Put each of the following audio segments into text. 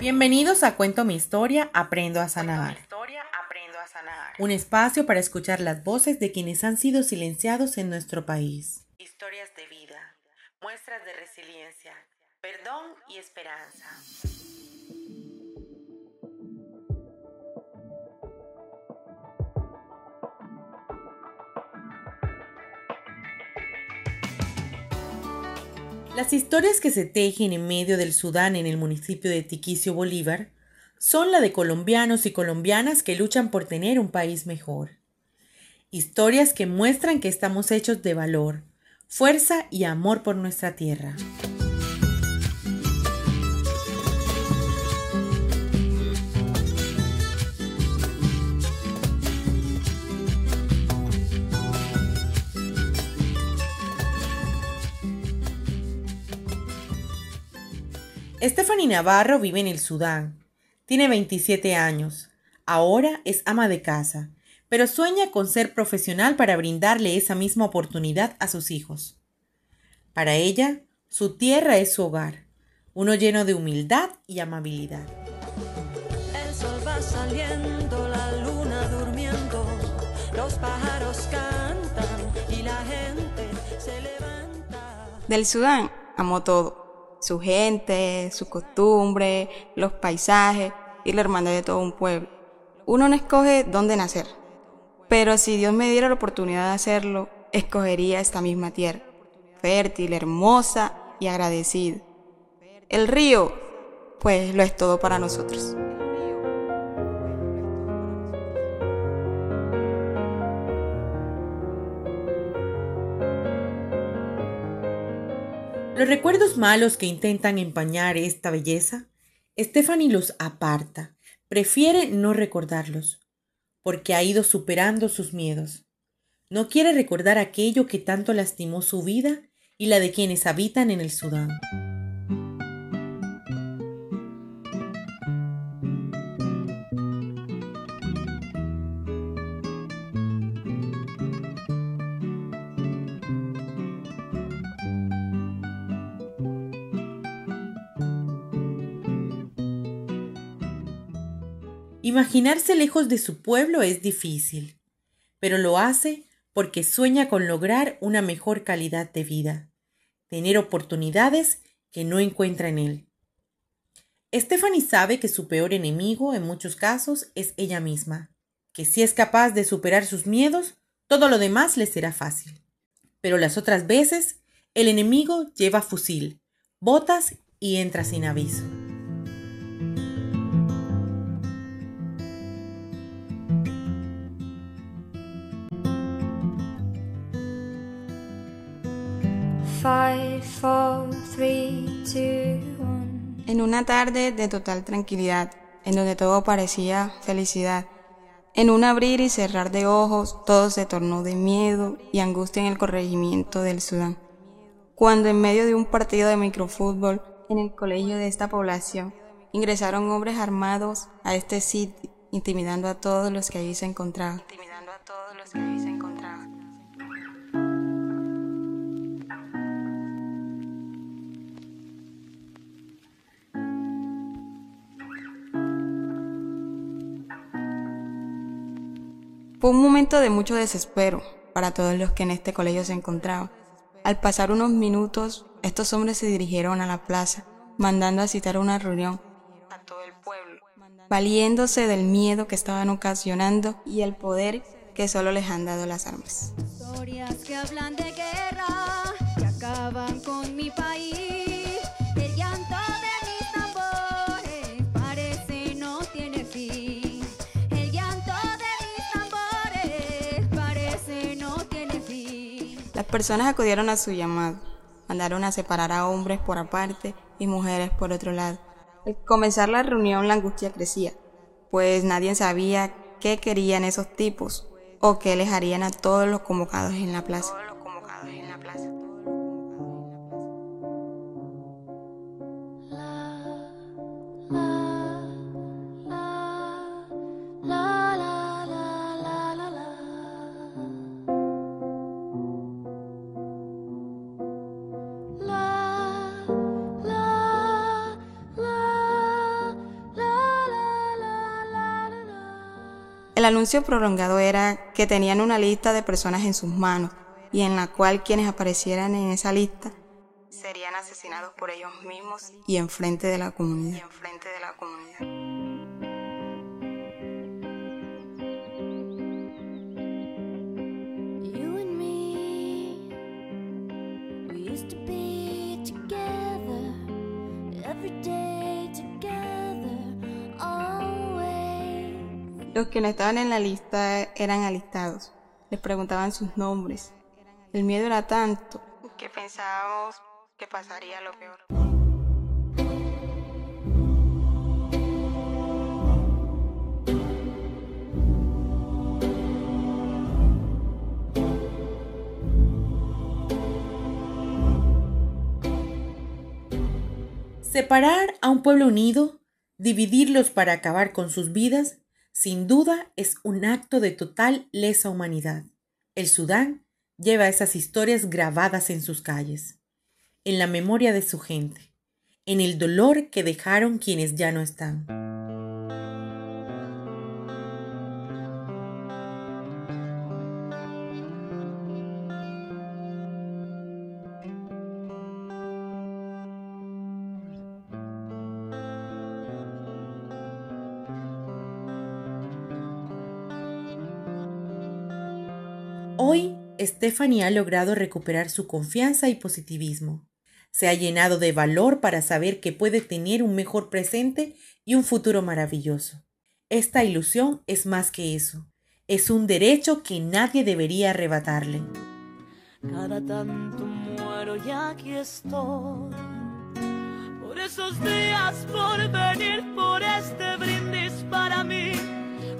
Bienvenidos a Cuento mi historia, aprendo a sanar. Un espacio para escuchar las voces de quienes han sido silenciados en nuestro país. Historias de vida, muestras de resiliencia, perdón y esperanza. Las historias que se tejen en medio del Sudán en el municipio de Tiquicio Bolívar son la de colombianos y colombianas que luchan por tener un país mejor. Historias que muestran que estamos hechos de valor, fuerza y amor por nuestra tierra. Stephanie Navarro vive en el Sudán. Tiene 27 años. Ahora es ama de casa, pero sueña con ser profesional para brindarle esa misma oportunidad a sus hijos. Para ella, su tierra es su hogar, uno lleno de humildad y amabilidad. El sol va saliendo, la luna durmiendo, los pájaros cantan y la gente se levanta. Del Sudán amo todo su gente, su costumbre, los paisajes y la hermandad de todo un pueblo. Uno no escoge dónde nacer, pero si Dios me diera la oportunidad de hacerlo, escogería esta misma tierra, fértil, hermosa y agradecida. El río, pues lo es todo para nosotros. Los recuerdos malos que intentan empañar esta belleza, Stephanie los aparta, prefiere no recordarlos, porque ha ido superando sus miedos. No quiere recordar aquello que tanto lastimó su vida y la de quienes habitan en el Sudán. Imaginarse lejos de su pueblo es difícil, pero lo hace porque sueña con lograr una mejor calidad de vida, tener oportunidades que no encuentra en él. Stephanie sabe que su peor enemigo en muchos casos es ella misma, que si es capaz de superar sus miedos, todo lo demás le será fácil. Pero las otras veces, el enemigo lleva fusil, botas y entra sin aviso. En una tarde de total tranquilidad, en donde todo parecía felicidad, en un abrir y cerrar de ojos, todo se tornó de miedo y angustia en el corregimiento del Sudán. Cuando en medio de un partido de microfútbol en el colegio de esta población, ingresaron hombres armados a este sitio, intimidando a todos los que allí se encontraban. Fue un momento de mucho desespero para todos los que en este colegio se encontraban. Al pasar unos minutos, estos hombres se dirigieron a la plaza, mandando a citar una reunión a todo el pueblo, valiéndose del miedo que estaban ocasionando y el poder que solo les han dado las armas. Historias que hablan de guerra, que acaban con mi país. Personas acudieron a su llamado. Mandaron a separar a hombres por aparte y mujeres por otro lado. Al comenzar la reunión la angustia crecía, pues nadie sabía qué querían esos tipos o qué les harían a todos los convocados en la plaza. El anuncio prolongado era que tenían una lista de personas en sus manos y en la cual quienes aparecieran en esa lista serían asesinados por ellos mismos y enfrente de la comunidad. Y enfrente de la comunidad. You and me, we used to be together, every day Los que no estaban en la lista eran alistados. Les preguntaban sus nombres. El miedo era tanto que pensábamos que pasaría lo peor. Separar a un pueblo unido, dividirlos para acabar con sus vidas, sin duda es un acto de total lesa humanidad. El Sudán lleva esas historias grabadas en sus calles, en la memoria de su gente, en el dolor que dejaron quienes ya no están. Stephanie ha logrado recuperar su confianza y positivismo. Se ha llenado de valor para saber que puede tener un mejor presente y un futuro maravilloso. Esta ilusión es más que eso. Es un derecho que nadie debería arrebatarle. Cada tanto muero y aquí estoy. Por esos días, por venir, por este brindis para mí,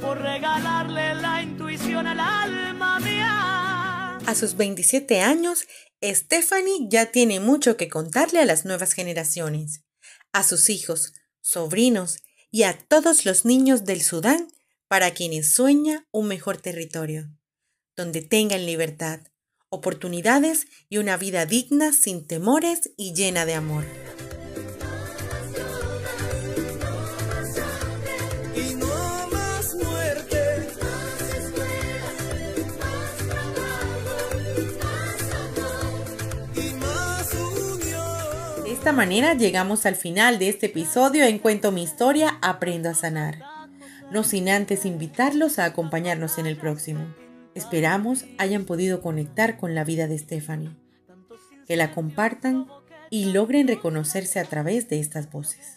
por regalarle la intuición al alma mía. A sus 27 años, Stephanie ya tiene mucho que contarle a las nuevas generaciones, a sus hijos, sobrinos y a todos los niños del Sudán para quienes sueña un mejor territorio, donde tengan libertad, oportunidades y una vida digna sin temores y llena de amor. Esta manera llegamos al final de este episodio en Cuento mi historia, Aprendo a sanar. No sin antes invitarlos a acompañarnos en el próximo. Esperamos hayan podido conectar con la vida de Stephanie, que la compartan y logren reconocerse a través de estas voces.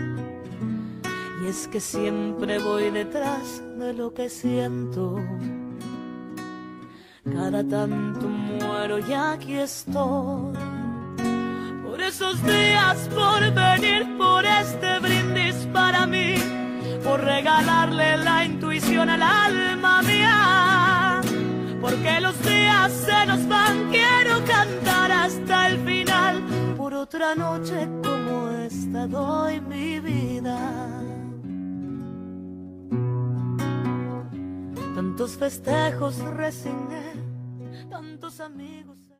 Y es que siempre voy detrás de lo que siento. Cada tanto muero y aquí estoy. Por esos días, por venir, por este brindis para mí, por regalarle la intuición al alma mía. Porque los días se nos van, quiero cantar hasta el final. Por otra noche como esta doy mi vida. Tantos festejos resigné, tantos amigos.